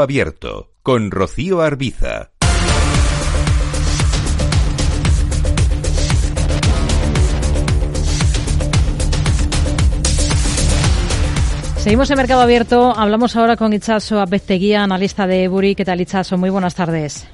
Abierto con Rocío Arbiza. Seguimos en Mercado Abierto. Hablamos ahora con Itchaso Apesteguía, analista de Buri. ¿Qué tal, Itchaso? Muy buenas tardes.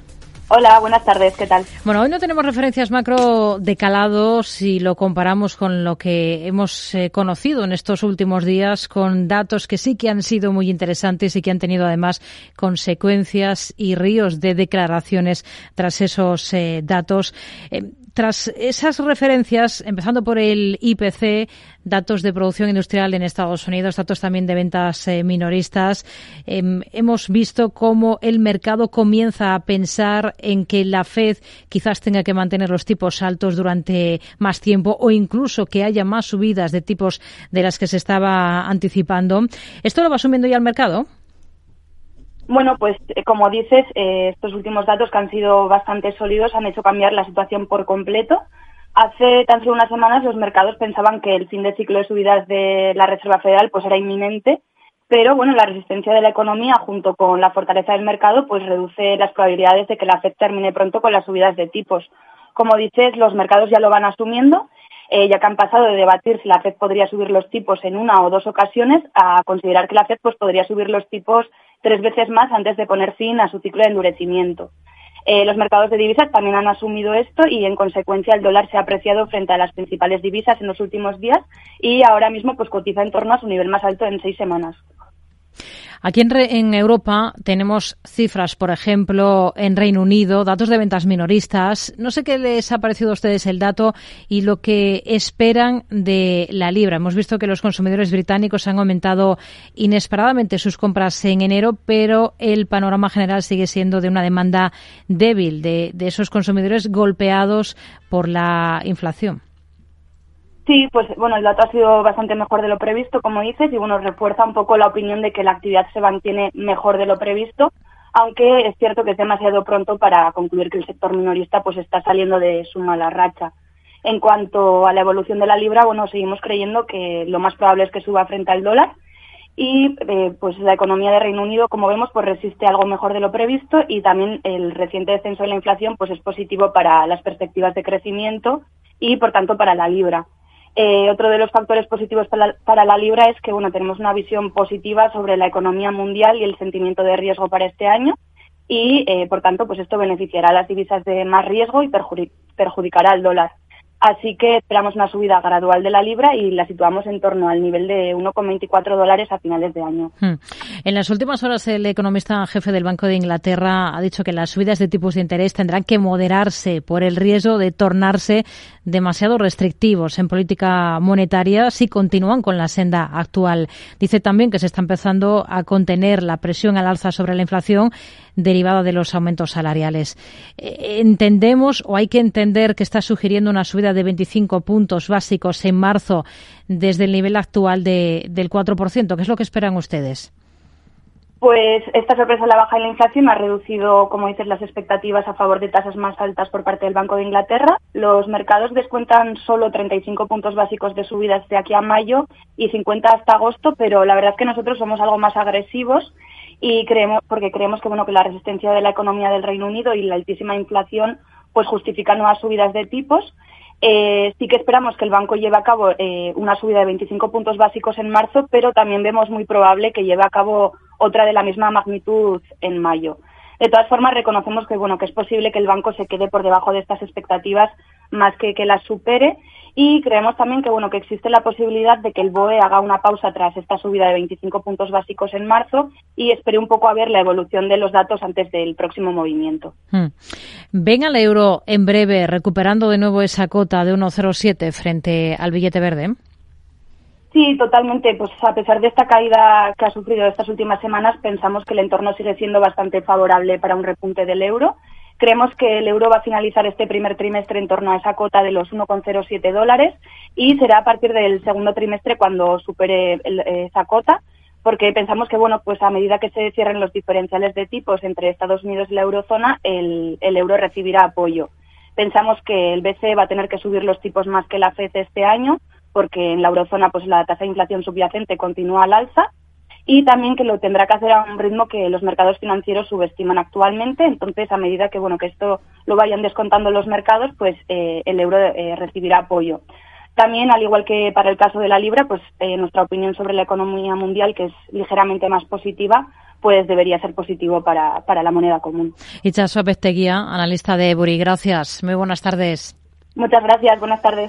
Hola, buenas tardes, ¿qué tal? Bueno, hoy no tenemos referencias macro de calado si lo comparamos con lo que hemos eh, conocido en estos últimos días, con datos que sí que han sido muy interesantes y que han tenido además consecuencias y ríos de declaraciones tras esos eh, datos. Eh, tras esas referencias, empezando por el IPC, datos de producción industrial en Estados Unidos, datos también de ventas eh, minoristas, em, hemos visto cómo el mercado comienza a pensar en que la Fed quizás tenga que mantener los tipos altos durante más tiempo o incluso que haya más subidas de tipos de las que se estaba anticipando. ¿Esto lo va asumiendo ya el mercado? Bueno, pues eh, como dices, eh, estos últimos datos que han sido bastante sólidos han hecho cambiar la situación por completo. Hace tan solo unas semanas los mercados pensaban que el fin de ciclo de subidas de la Reserva Federal pues era inminente, pero bueno, la resistencia de la economía junto con la fortaleza del mercado pues reduce las probabilidades de que la Fed termine pronto con las subidas de tipos. Como dices, los mercados ya lo van asumiendo, eh, ya que han pasado de debatir si la Fed podría subir los tipos en una o dos ocasiones a considerar que la Fed pues podría subir los tipos tres veces más antes de poner fin a su ciclo de endurecimiento. Eh, los mercados de divisas también han asumido esto y, en consecuencia, el dólar se ha apreciado frente a las principales divisas en los últimos días y ahora mismo pues cotiza en torno a su nivel más alto en seis semanas. Aquí en, Europa tenemos cifras, por ejemplo, en Reino Unido, datos de ventas minoristas. No sé qué les ha parecido a ustedes el dato y lo que esperan de la libra. Hemos visto que los consumidores británicos han aumentado inesperadamente sus compras en enero, pero el panorama general sigue siendo de una demanda débil de esos consumidores golpeados por la inflación. Sí, pues bueno, el dato ha sido bastante mejor de lo previsto, como dices, y bueno, refuerza un poco la opinión de que la actividad se mantiene mejor de lo previsto, aunque es cierto que es demasiado pronto para concluir que el sector minorista pues está saliendo de su mala racha. En cuanto a la evolución de la libra, bueno, seguimos creyendo que lo más probable es que suba frente al dólar y eh, pues la economía de Reino Unido, como vemos, pues resiste algo mejor de lo previsto y también el reciente descenso de la inflación pues es positivo para las perspectivas de crecimiento y por tanto para la libra. Eh, otro de los factores positivos para la, libra es que bueno, tenemos una visión positiva sobre la economía mundial y el sentimiento de riesgo para este año y, eh, por tanto, pues esto beneficiará a las divisas de más riesgo y perjudicará al dólar. Así que esperamos una subida gradual de la libra y la situamos en torno al nivel de 1,24 dólares a finales de año. Hmm. En las últimas horas, el economista jefe del Banco de Inglaterra ha dicho que las subidas de tipos de interés tendrán que moderarse por el riesgo de tornarse demasiado restrictivos en política monetaria si continúan con la senda actual. Dice también que se está empezando a contener la presión al alza sobre la inflación derivada de los aumentos salariales. Eh, entendemos o hay que entender que está sugiriendo una subida de 25 puntos básicos en marzo desde el nivel actual de, del 4%. ¿Qué es lo que esperan ustedes? Pues esta sorpresa en la baja de la inflación ha reducido, como dices, las expectativas a favor de tasas más altas por parte del Banco de Inglaterra. Los mercados descuentan solo 35 puntos básicos de subidas de aquí a mayo y 50 hasta agosto, pero la verdad es que nosotros somos algo más agresivos y creemos porque creemos que bueno que la resistencia de la economía del Reino Unido y la altísima inflación pues justifican nuevas subidas de tipos. Eh, sí que esperamos que el banco lleve a cabo eh, una subida de 25 puntos básicos en marzo, pero también vemos muy probable que lleve a cabo otra de la misma magnitud en mayo. De todas formas, reconocemos que bueno que es posible que el banco se quede por debajo de estas expectativas más que que las supere y creemos también que bueno que existe la posibilidad de que el BOE haga una pausa tras esta subida de 25 puntos básicos en marzo y espere un poco a ver la evolución de los datos antes del próximo movimiento. Hmm. Ven al euro en breve recuperando de nuevo esa cota de 1,07 frente al billete verde. Sí, totalmente. Pues a pesar de esta caída que ha sufrido estas últimas semanas, pensamos que el entorno sigue siendo bastante favorable para un repunte del euro Creemos que el euro va a finalizar este primer trimestre en torno a esa cota de los 1,07 dólares y será a partir del segundo trimestre cuando supere esa cota porque pensamos que bueno pues a medida que se cierren los diferenciales de tipos entre Estados Unidos y la eurozona el, el euro recibirá apoyo. Pensamos que el BCE va a tener que subir los tipos más que la FED este año porque en la eurozona pues la tasa de inflación subyacente continúa al alza y también que lo tendrá que hacer a un ritmo que los mercados financieros subestiman actualmente. Entonces, a medida que bueno que esto lo vayan descontando los mercados, pues eh, el euro eh, recibirá apoyo. También, al igual que para el caso de la libra, pues eh, nuestra opinión sobre la economía mundial, que es ligeramente más positiva, pues debería ser positivo para, para la moneda común. Itchaso Pesteguía, analista de Buri. Gracias. Muy buenas tardes. Muchas gracias. Buenas tardes.